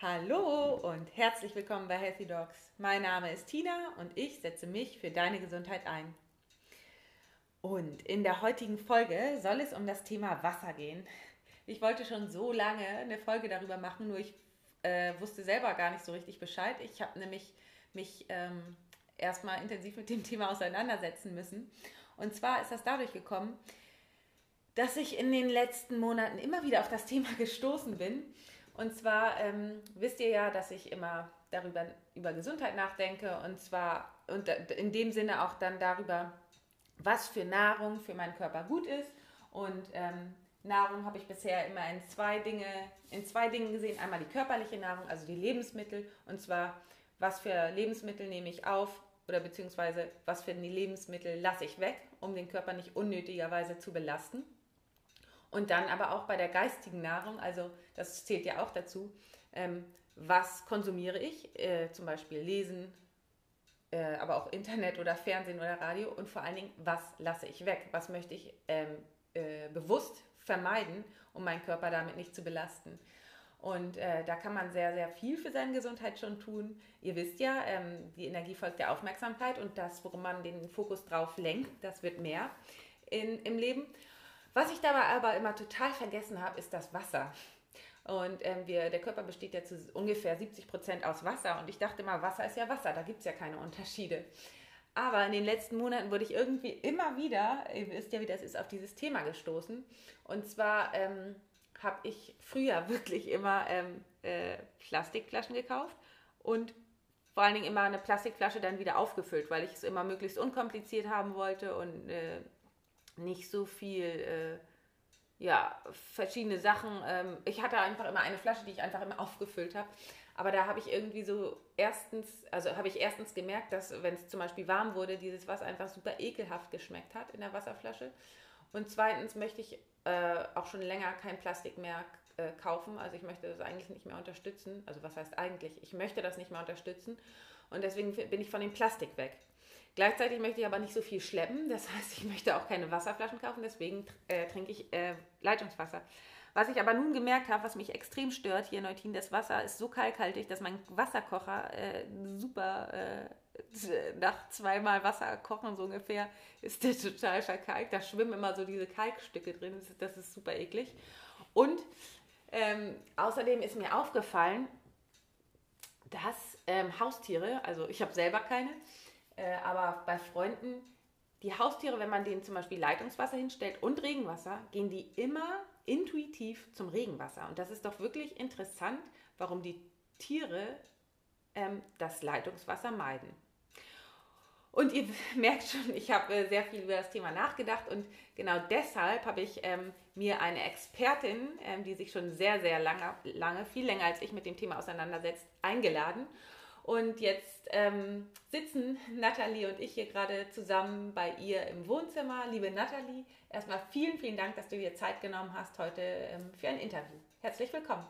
Hallo und herzlich willkommen bei Healthy Dogs. Mein Name ist Tina und ich setze mich für deine Gesundheit ein. Und in der heutigen Folge soll es um das Thema Wasser gehen. Ich wollte schon so lange eine Folge darüber machen, nur ich äh, wusste selber gar nicht so richtig Bescheid. Ich habe nämlich mich ähm, erstmal intensiv mit dem Thema auseinandersetzen müssen. Und zwar ist das dadurch gekommen, dass ich in den letzten Monaten immer wieder auf das Thema gestoßen bin und zwar ähm, wisst ihr ja, dass ich immer darüber über Gesundheit nachdenke und zwar und in dem Sinne auch dann darüber, was für Nahrung für meinen Körper gut ist. Und ähm, Nahrung habe ich bisher immer in zwei Dinge, in zwei Dingen gesehen. Einmal die körperliche Nahrung, also die Lebensmittel, und zwar was für Lebensmittel nehme ich auf oder beziehungsweise was für Lebensmittel lasse ich weg, um den Körper nicht unnötigerweise zu belasten. Und dann aber auch bei der geistigen Nahrung, also das zählt ja auch dazu, ähm, was konsumiere ich, äh, zum Beispiel Lesen, äh, aber auch Internet oder Fernsehen oder Radio und vor allen Dingen, was lasse ich weg, was möchte ich ähm, äh, bewusst vermeiden, um meinen Körper damit nicht zu belasten. Und äh, da kann man sehr, sehr viel für seine Gesundheit schon tun. Ihr wisst ja, ähm, die Energie folgt der Aufmerksamkeit und das, worum man den Fokus drauf lenkt, das wird mehr in, im Leben. Was ich dabei aber immer total vergessen habe, ist das Wasser. Und ähm, wir, der Körper besteht ja zu ungefähr 70 Prozent aus Wasser. Und ich dachte immer, Wasser ist ja Wasser, da gibt es ja keine Unterschiede. Aber in den letzten Monaten wurde ich irgendwie immer wieder, ihr wisst ja, wie das ist, auf dieses Thema gestoßen. Und zwar ähm, habe ich früher wirklich immer ähm, äh, Plastikflaschen gekauft und vor allen Dingen immer eine Plastikflasche dann wieder aufgefüllt, weil ich es immer möglichst unkompliziert haben wollte und äh, nicht so viel, äh, ja, verschiedene Sachen. Ähm, ich hatte einfach immer eine Flasche, die ich einfach immer aufgefüllt habe. Aber da habe ich irgendwie so erstens, also habe ich erstens gemerkt, dass wenn es zum Beispiel warm wurde, dieses Wasser einfach super ekelhaft geschmeckt hat in der Wasserflasche. Und zweitens möchte ich äh, auch schon länger kein Plastik mehr äh, kaufen. Also ich möchte das eigentlich nicht mehr unterstützen. Also was heißt eigentlich? Ich möchte das nicht mehr unterstützen. Und deswegen bin ich von dem Plastik weg. Gleichzeitig möchte ich aber nicht so viel schleppen. Das heißt, ich möchte auch keine Wasserflaschen kaufen. Deswegen äh, trinke ich äh, Leitungswasser. Was ich aber nun gemerkt habe, was mich extrem stört hier in Neutin, das Wasser ist so kalkhaltig, dass mein Wasserkocher äh, super äh, nach zweimal Wasser kochen so ungefähr ist der total verkalkt. Da schwimmen immer so diese Kalkstücke drin. Das ist, super eklig. Und ähm, außerdem ist mir aufgefallen, dass ähm, Haustiere, also ich habe selber keine, äh, aber bei Freunden, die Haustiere, wenn man denen zum Beispiel Leitungswasser hinstellt und Regenwasser, gehen die immer intuitiv zum Regenwasser. Und das ist doch wirklich interessant, warum die Tiere ähm, das Leitungswasser meiden. Und ihr merkt schon, ich habe äh, sehr viel über das Thema nachgedacht und genau deshalb habe ich ähm, mir eine Expertin, ähm, die sich schon sehr, sehr lange, lange, viel länger als ich mit dem Thema auseinandersetzt, eingeladen. Und jetzt ähm, sitzen Nathalie und ich hier gerade zusammen bei ihr im Wohnzimmer. Liebe Nathalie, erstmal vielen, vielen Dank, dass du dir Zeit genommen hast heute ähm, für ein Interview. Herzlich willkommen.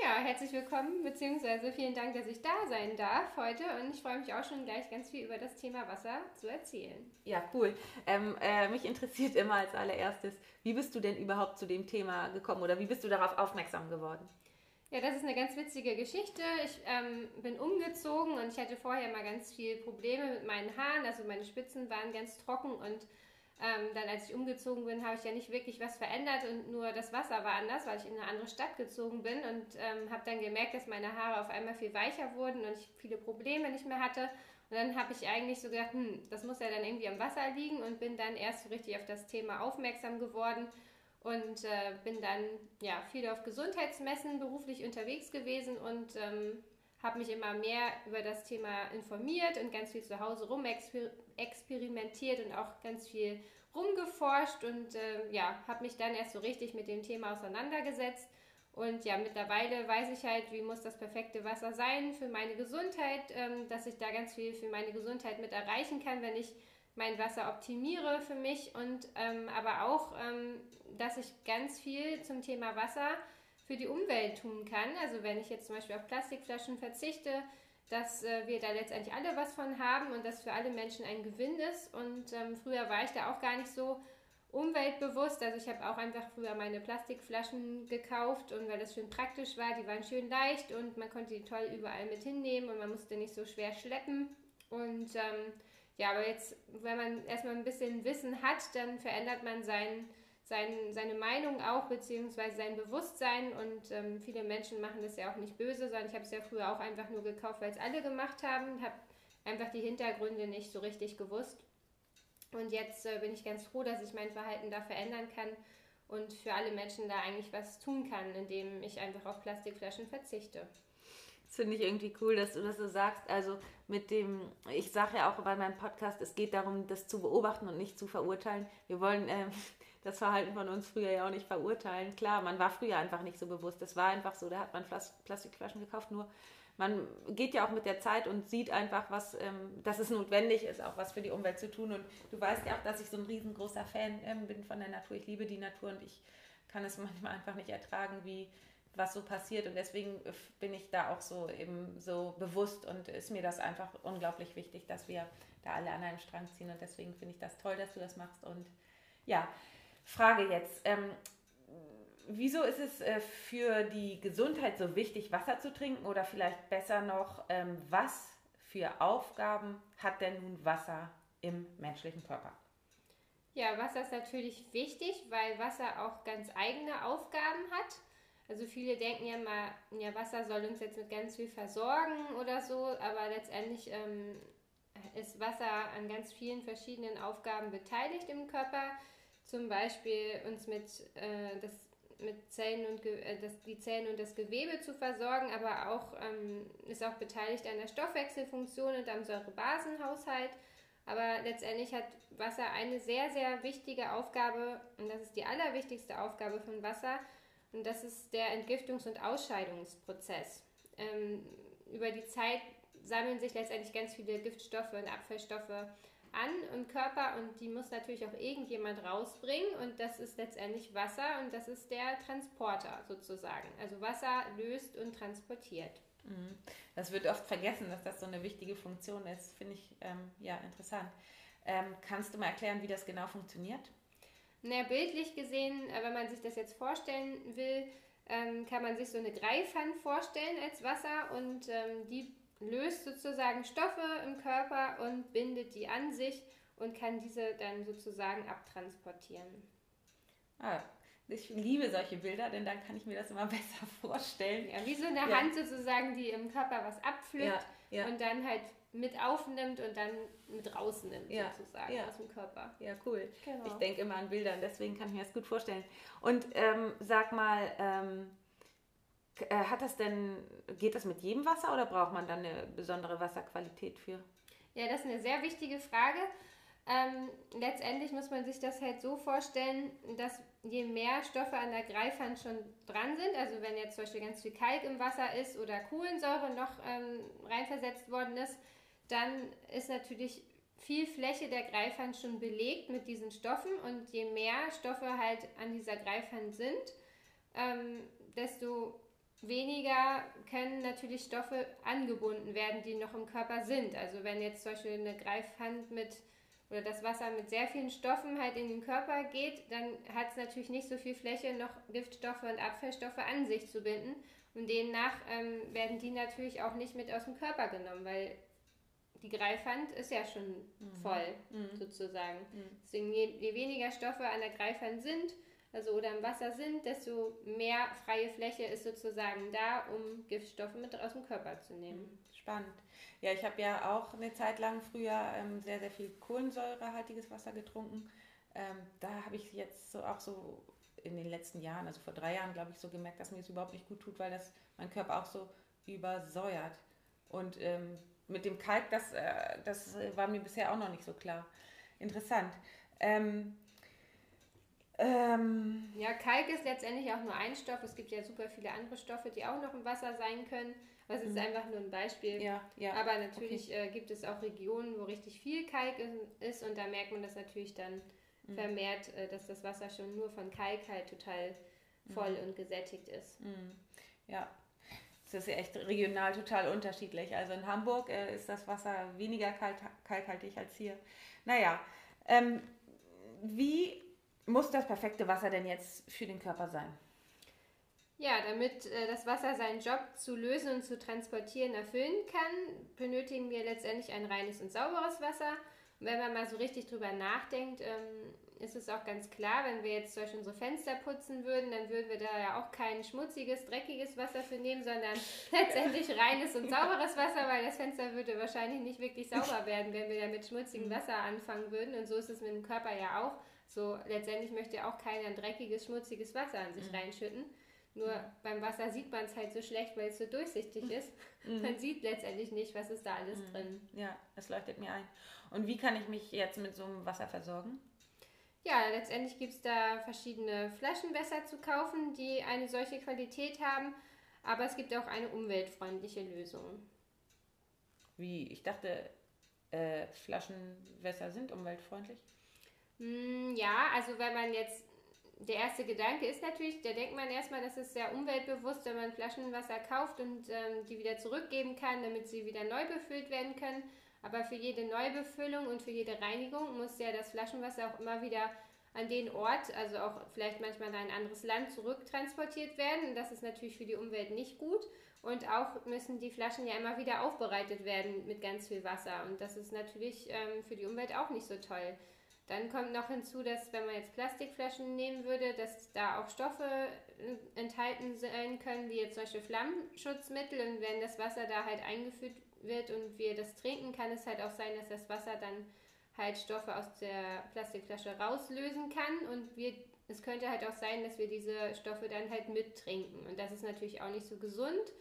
Ja, herzlich willkommen, beziehungsweise vielen Dank, dass ich da sein darf heute und ich freue mich auch schon gleich ganz viel über das Thema Wasser zu erzählen. Ja, cool. Ähm, äh, mich interessiert immer als allererstes, wie bist du denn überhaupt zu dem Thema gekommen oder wie bist du darauf aufmerksam geworden? Ja, das ist eine ganz witzige Geschichte. Ich ähm, bin umgezogen und ich hatte vorher mal ganz viel Probleme mit meinen Haaren. Also meine Spitzen waren ganz trocken und ähm, dann, als ich umgezogen bin, habe ich ja nicht wirklich was verändert und nur das Wasser war anders, weil ich in eine andere Stadt gezogen bin und ähm, habe dann gemerkt, dass meine Haare auf einmal viel weicher wurden und ich viele Probleme nicht mehr hatte. Und dann habe ich eigentlich so gedacht, hm, das muss ja dann irgendwie am Wasser liegen und bin dann erst so richtig auf das Thema aufmerksam geworden und äh, bin dann ja viel auf Gesundheitsmessen beruflich unterwegs gewesen und ähm, habe mich immer mehr über das Thema informiert und ganz viel zu Hause rum experimentiert und auch ganz viel rumgeforscht und äh, ja, habe mich dann erst so richtig mit dem Thema auseinandergesetzt. Und ja, mittlerweile weiß ich halt, wie muss das perfekte Wasser sein für meine Gesundheit, ähm, dass ich da ganz viel für meine Gesundheit mit erreichen kann, wenn ich mein Wasser optimiere für mich und ähm, aber auch, ähm, dass ich ganz viel zum Thema Wasser für die Umwelt tun kann. Also wenn ich jetzt zum Beispiel auf Plastikflaschen verzichte, dass äh, wir da letztendlich alle was von haben und dass für alle Menschen ein Gewinn ist. Und ähm, früher war ich da auch gar nicht so umweltbewusst. Also ich habe auch einfach früher meine Plastikflaschen gekauft und weil das schön praktisch war, die waren schön leicht und man konnte die toll überall mit hinnehmen und man musste nicht so schwer schleppen. Und ähm, ja, aber jetzt, wenn man erstmal ein bisschen Wissen hat, dann verändert man sein, sein, seine Meinung auch, beziehungsweise sein Bewusstsein. Und ähm, viele Menschen machen das ja auch nicht böse, sondern ich habe es ja früher auch einfach nur gekauft, weil es alle gemacht haben, habe einfach die Hintergründe nicht so richtig gewusst. Und jetzt äh, bin ich ganz froh, dass ich mein Verhalten da verändern kann und für alle Menschen da eigentlich was tun kann, indem ich einfach auf Plastikflaschen verzichte. Das finde ich irgendwie cool, dass du das so sagst. Also mit dem, ich sage ja auch bei meinem Podcast, es geht darum, das zu beobachten und nicht zu verurteilen. Wir wollen äh, das Verhalten von uns früher ja auch nicht verurteilen. Klar, man war früher einfach nicht so bewusst. Es war einfach so, da hat man Plastikflaschen gekauft, nur man geht ja auch mit der Zeit und sieht einfach, was, ähm, dass es notwendig ist, auch was für die Umwelt zu tun. Und du weißt ja auch, dass ich so ein riesengroßer Fan ähm, bin von der Natur. Ich liebe die Natur und ich kann es manchmal einfach nicht ertragen, wie was so passiert. Und deswegen bin ich da auch so eben so bewusst und ist mir das einfach unglaublich wichtig, dass wir da alle an einem Strang ziehen. Und deswegen finde ich das toll, dass du das machst. Und ja, Frage jetzt. Ähm, wieso ist es äh, für die Gesundheit so wichtig, Wasser zu trinken? Oder vielleicht besser noch, ähm, was für Aufgaben hat denn nun Wasser im menschlichen Körper? Ja, Wasser ist natürlich wichtig, weil Wasser auch ganz eigene Aufgaben hat. Also viele denken ja mal, ja, Wasser soll uns jetzt mit ganz viel versorgen oder so, aber letztendlich ähm, ist Wasser an ganz vielen verschiedenen Aufgaben beteiligt im Körper. Zum Beispiel uns mit, äh, das, mit Zellen und äh, das, die Zellen und das Gewebe zu versorgen, aber auch ähm, ist auch beteiligt an der Stoffwechselfunktion und am Säurebasenhaushalt. Aber letztendlich hat Wasser eine sehr, sehr wichtige Aufgabe und das ist die allerwichtigste Aufgabe von Wasser und das ist der Entgiftungs- und Ausscheidungsprozess. Ähm, über die Zeit sammeln sich letztendlich ganz viele Giftstoffe und Abfallstoffe an im Körper und die muss natürlich auch irgendjemand rausbringen und das ist letztendlich Wasser und das ist der Transporter sozusagen. Also Wasser löst und transportiert. Mhm. Das wird oft vergessen, dass das so eine wichtige Funktion ist. Finde ich ähm, ja interessant. Ähm, kannst du mal erklären, wie das genau funktioniert? Naja, bildlich gesehen, äh, wenn man sich das jetzt vorstellen will, ähm, kann man sich so eine Greifhand vorstellen als Wasser und ähm, die löst sozusagen Stoffe im Körper und bindet die an sich und kann diese dann sozusagen abtransportieren. Ah, ich liebe solche Bilder, denn dann kann ich mir das immer besser vorstellen. Ja, wie so eine ja. Hand sozusagen, die im Körper was abpflückt ja, ja. und dann halt mit aufnimmt und dann mit rausnimmt, ja, sozusagen, ja. aus dem Körper. Ja, cool. Genau. Ich denke immer an Bildern, deswegen kann ich mir das gut vorstellen. Und ähm, sag mal, ähm, äh, hat das denn, geht das mit jedem Wasser oder braucht man dann eine besondere Wasserqualität für? Ja, das ist eine sehr wichtige Frage. Ähm, letztendlich muss man sich das halt so vorstellen, dass je mehr Stoffe an der Greifhand schon dran sind, also wenn jetzt zum Beispiel ganz viel Kalk im Wasser ist oder Kohlensäure noch ähm, reinversetzt worden ist, dann ist natürlich viel Fläche der Greifhand schon belegt mit diesen Stoffen und je mehr Stoffe halt an dieser Greifhand sind, ähm, desto weniger können natürlich Stoffe angebunden werden, die noch im Körper sind. Also wenn jetzt zum Beispiel eine Greifhand mit oder das Wasser mit sehr vielen Stoffen halt in den Körper geht, dann hat es natürlich nicht so viel Fläche, noch Giftstoffe und Abfallstoffe an sich zu binden. Und demnach ähm, werden die natürlich auch nicht mit aus dem Körper genommen, weil die Greifhand ist ja schon mhm. voll, mhm. sozusagen. Mhm. Deswegen, je, je, weniger Stoffe an der Greifhand sind, also oder im Wasser sind, desto mehr freie Fläche ist sozusagen da, um Giftstoffe mit aus dem Körper zu nehmen. Mhm. Spannend. Ja, ich habe ja auch eine Zeit lang früher ähm, sehr, sehr viel kohlensäurehaltiges Wasser getrunken. Ähm, da habe ich jetzt so auch so in den letzten Jahren, also vor drei Jahren, glaube ich, so gemerkt, dass mir das überhaupt nicht gut tut, weil das mein Körper auch so übersäuert. Und ähm, mit dem Kalk, das, äh, das war mir bisher auch noch nicht so klar. Interessant. Ähm, ähm, ja, Kalk ist letztendlich auch nur ein Stoff. Es gibt ja super viele andere Stoffe, die auch noch im Wasser sein können. Das ist mhm. einfach nur ein Beispiel. Ja, ja. Aber natürlich okay. äh, gibt es auch Regionen, wo richtig viel Kalk ist und da merkt man das natürlich dann mhm. vermehrt, äh, dass das Wasser schon nur von Kalk halt total voll mhm. und gesättigt ist. Mhm. Ja, das ist ja echt regional total unterschiedlich. Also in Hamburg äh, ist das Wasser weniger kalk kalkhaltig als hier. Naja, ähm, wie muss das perfekte Wasser denn jetzt für den Körper sein? Ja, damit äh, das Wasser seinen Job zu lösen und zu transportieren erfüllen kann, benötigen wir letztendlich ein reines und sauberes Wasser. Und wenn man mal so richtig drüber nachdenkt, ähm, ist es auch ganz klar, wenn wir jetzt zum Beispiel unsere Fenster putzen würden, dann würden wir da ja auch kein schmutziges, dreckiges Wasser für nehmen, sondern letztendlich reines und sauberes Wasser, weil das Fenster würde wahrscheinlich nicht wirklich sauber werden, wenn wir da mit schmutzigem Wasser anfangen würden. Und so ist es mit dem Körper ja auch. So letztendlich möchte auch keiner ein dreckiges, schmutziges Wasser an sich mhm. reinschütten. Nur mhm. beim Wasser sieht man es halt so schlecht, weil es so durchsichtig ist. Mhm. Man sieht letztendlich nicht, was ist da alles mhm. drin. Ja, es leuchtet mir ein. Und wie kann ich mich jetzt mit so einem Wasser versorgen? Ja, letztendlich gibt es da verschiedene Flaschenwässer zu kaufen, die eine solche Qualität haben. Aber es gibt auch eine umweltfreundliche Lösung. Wie? Ich dachte, äh, Flaschenwässer sind umweltfreundlich. Mm, ja, also wenn man jetzt der erste Gedanke ist natürlich, da denkt man erstmal, das ist sehr umweltbewusst, wenn man Flaschenwasser kauft und ähm, die wieder zurückgeben kann, damit sie wieder neu befüllt werden können. Aber für jede Neubefüllung und für jede Reinigung muss ja das Flaschenwasser auch immer wieder an den Ort, also auch vielleicht manchmal in ein anderes Land zurücktransportiert werden. Das ist natürlich für die Umwelt nicht gut. Und auch müssen die Flaschen ja immer wieder aufbereitet werden mit ganz viel Wasser. Und das ist natürlich ähm, für die Umwelt auch nicht so toll. Dann kommt noch hinzu, dass wenn man jetzt Plastikflaschen nehmen würde, dass da auch Stoffe äh, enthalten sein können, wie jetzt zum Beispiel Flammenschutzmittel. Und wenn das Wasser da halt eingeführt wird und wir das trinken, kann es halt auch sein, dass das Wasser dann halt Stoffe aus der Plastikflasche rauslösen kann. Und wir, es könnte halt auch sein, dass wir diese Stoffe dann halt mittrinken. Und das ist natürlich auch nicht so gesund.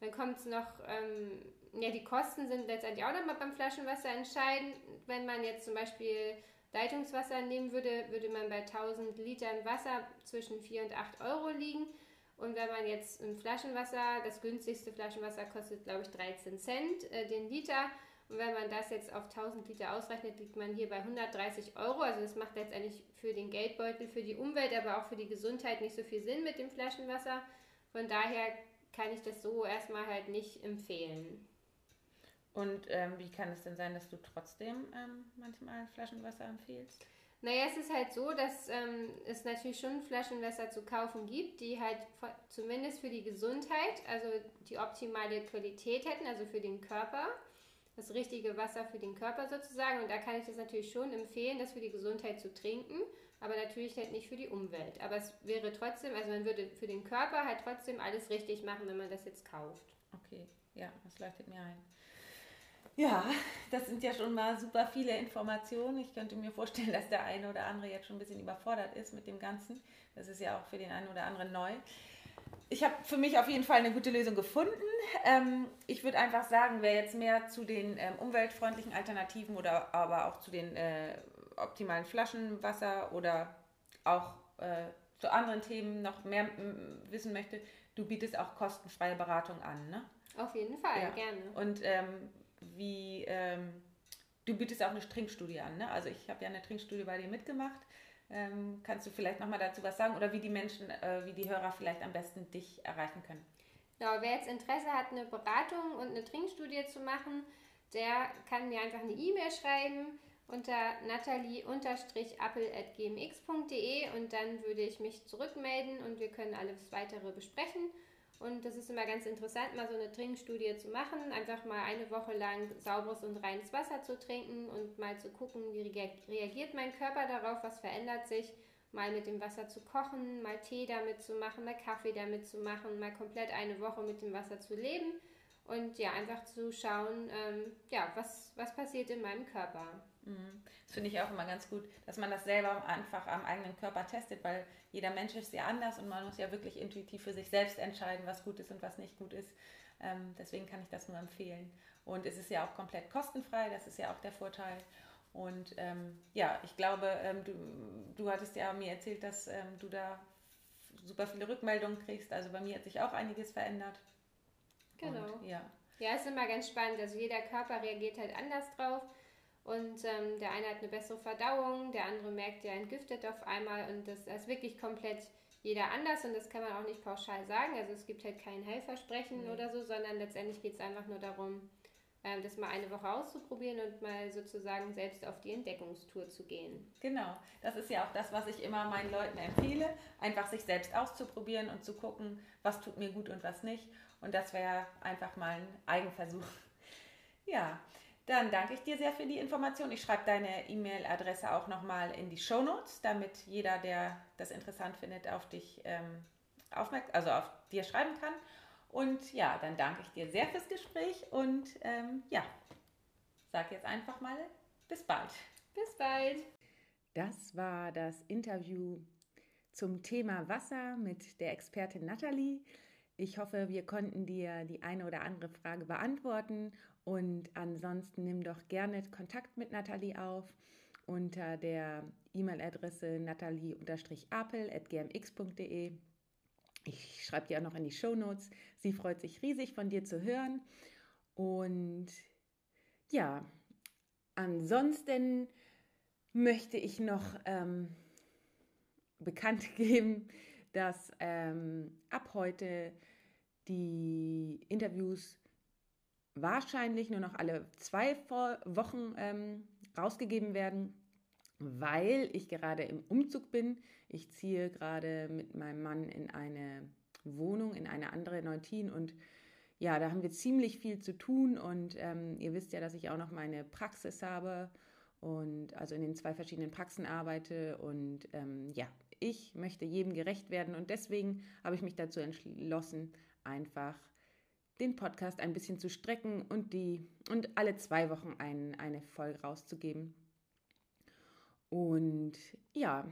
Dann kommt es noch, ähm, ja, die Kosten sind letztendlich auch nochmal beim Flaschenwasser entscheidend. Wenn man jetzt zum Beispiel Leitungswasser nehmen würde, würde man bei 1000 Litern Wasser zwischen 4 und 8 Euro liegen. Und wenn man jetzt ein Flaschenwasser, das günstigste Flaschenwasser kostet, glaube ich, 13 Cent äh, den Liter. Und wenn man das jetzt auf 1000 Liter ausrechnet, liegt man hier bei 130 Euro. Also das macht letztendlich für den Geldbeutel, für die Umwelt, aber auch für die Gesundheit nicht so viel Sinn mit dem Flaschenwasser. Von daher kann ich das so erstmal halt nicht empfehlen. Und ähm, wie kann es denn sein, dass du trotzdem ähm, manchmal Flaschenwasser empfiehlst? Naja, es ist halt so, dass ähm, es natürlich schon Flaschenwasser zu kaufen gibt, die halt zumindest für die Gesundheit, also die optimale Qualität hätten, also für den Körper, das richtige Wasser für den Körper sozusagen. Und da kann ich das natürlich schon empfehlen, das für die Gesundheit zu trinken, aber natürlich halt nicht für die Umwelt. Aber es wäre trotzdem, also man würde für den Körper halt trotzdem alles richtig machen, wenn man das jetzt kauft. Okay, ja, das leuchtet mir ein. Ja, das sind ja schon mal super viele Informationen. Ich könnte mir vorstellen, dass der eine oder andere jetzt schon ein bisschen überfordert ist mit dem Ganzen. Das ist ja auch für den einen oder anderen neu. Ich habe für mich auf jeden Fall eine gute Lösung gefunden. Ähm, ich würde einfach sagen, wer jetzt mehr zu den ähm, umweltfreundlichen Alternativen oder aber auch zu den äh, optimalen Flaschenwasser oder auch äh, zu anderen Themen noch mehr wissen möchte, du bietest auch kostenfreie Beratung an, ne? Auf jeden Fall, ja. gerne. Und ähm, wie ähm, du bietest auch eine Trinkstudie an. Ne? Also ich habe ja eine Trinkstudie bei dir mitgemacht. Ähm, kannst du vielleicht nochmal dazu was sagen oder wie die Menschen, äh, wie die Hörer vielleicht am besten dich erreichen können? Genau, wer jetzt Interesse hat, eine Beratung und eine Trinkstudie zu machen, der kann mir einfach eine E-Mail schreiben unter natalie-appel.gmx.de und dann würde ich mich zurückmelden und wir können alles weitere besprechen. Und das ist immer ganz interessant, mal so eine Trinkstudie zu machen. Einfach mal eine Woche lang sauberes und reines Wasser zu trinken und mal zu gucken, wie reagiert mein Körper darauf, was verändert sich. Mal mit dem Wasser zu kochen, mal Tee damit zu machen, mal Kaffee damit zu machen, mal komplett eine Woche mit dem Wasser zu leben und ja, einfach zu schauen, ähm, ja, was, was passiert in meinem Körper. Mhm. Das finde ich auch immer ganz gut, dass man das selber einfach am eigenen Körper testet, weil jeder Mensch ist ja anders und man muss ja wirklich intuitiv für sich selbst entscheiden, was gut ist und was nicht gut ist. Ähm, deswegen kann ich das nur empfehlen. Und es ist ja auch komplett kostenfrei, das ist ja auch der Vorteil. Und ähm, ja, ich glaube, ähm, du, du hattest ja mir erzählt, dass ähm, du da super viele Rückmeldungen kriegst. Also bei mir hat sich auch einiges verändert. Genau. Und, ja. ja, ist immer ganz spannend. Also jeder Körper reagiert halt anders drauf. Und ähm, der eine hat eine bessere Verdauung, der andere merkt, der entgiftet auf einmal. Und das, ist wirklich komplett jeder anders und das kann man auch nicht pauschal sagen. Also es gibt halt kein Heilversprechen nee. oder so, sondern letztendlich geht es einfach nur darum, ähm, das mal eine Woche auszuprobieren und mal sozusagen selbst auf die Entdeckungstour zu gehen. Genau, das ist ja auch das, was ich immer meinen Leuten empfehle, einfach sich selbst auszuprobieren und zu gucken, was tut mir gut und was nicht. Und das wäre einfach mal ein Eigenversuch. Ja, dann danke ich dir sehr für die Information. Ich schreibe deine E-Mail-Adresse auch nochmal in die Show Notes, damit jeder, der das interessant findet, auf dich ähm, aufmerksam, also auf dir schreiben kann. Und ja, dann danke ich dir sehr fürs Gespräch und ähm, ja, sag jetzt einfach mal bis bald. Bis bald. Das war das Interview zum Thema Wasser mit der Expertin Nathalie. Ich hoffe, wir konnten dir die eine oder andere Frage beantworten und ansonsten nimm doch gerne Kontakt mit Nathalie auf unter der E-Mail-Adresse nathalie-apel.gmx.de. Ich schreibe dir auch noch in die Show Notes. Sie freut sich riesig, von dir zu hören. Und ja, ansonsten möchte ich noch ähm, bekannt geben, dass ähm, ab heute die Interviews wahrscheinlich nur noch alle zwei Wochen ähm, rausgegeben werden weil ich gerade im Umzug bin. Ich ziehe gerade mit meinem Mann in eine Wohnung, in eine andere Neutin und ja, da haben wir ziemlich viel zu tun und ähm, ihr wisst ja, dass ich auch noch meine Praxis habe und also in den zwei verschiedenen Praxen arbeite und ähm, ja, ich möchte jedem gerecht werden und deswegen habe ich mich dazu entschlossen, einfach den Podcast ein bisschen zu strecken und die und alle zwei Wochen ein, eine Folge rauszugeben. Und ja,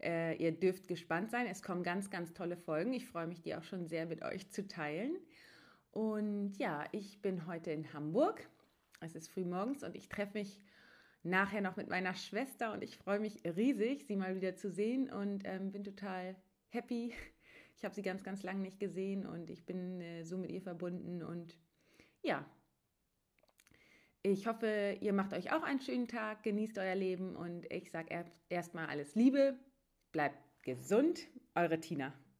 äh, ihr dürft gespannt sein. Es kommen ganz, ganz tolle Folgen. Ich freue mich, die auch schon sehr mit euch zu teilen. Und ja, ich bin heute in Hamburg. Es ist früh morgens und ich treffe mich nachher noch mit meiner Schwester und ich freue mich riesig, sie mal wieder zu sehen und ähm, bin total happy. Ich habe sie ganz, ganz lange nicht gesehen und ich bin äh, so mit ihr verbunden und ja, ich hoffe, ihr macht euch auch einen schönen Tag, genießt euer Leben und ich sage erstmal alles Liebe, bleibt gesund, eure Tina.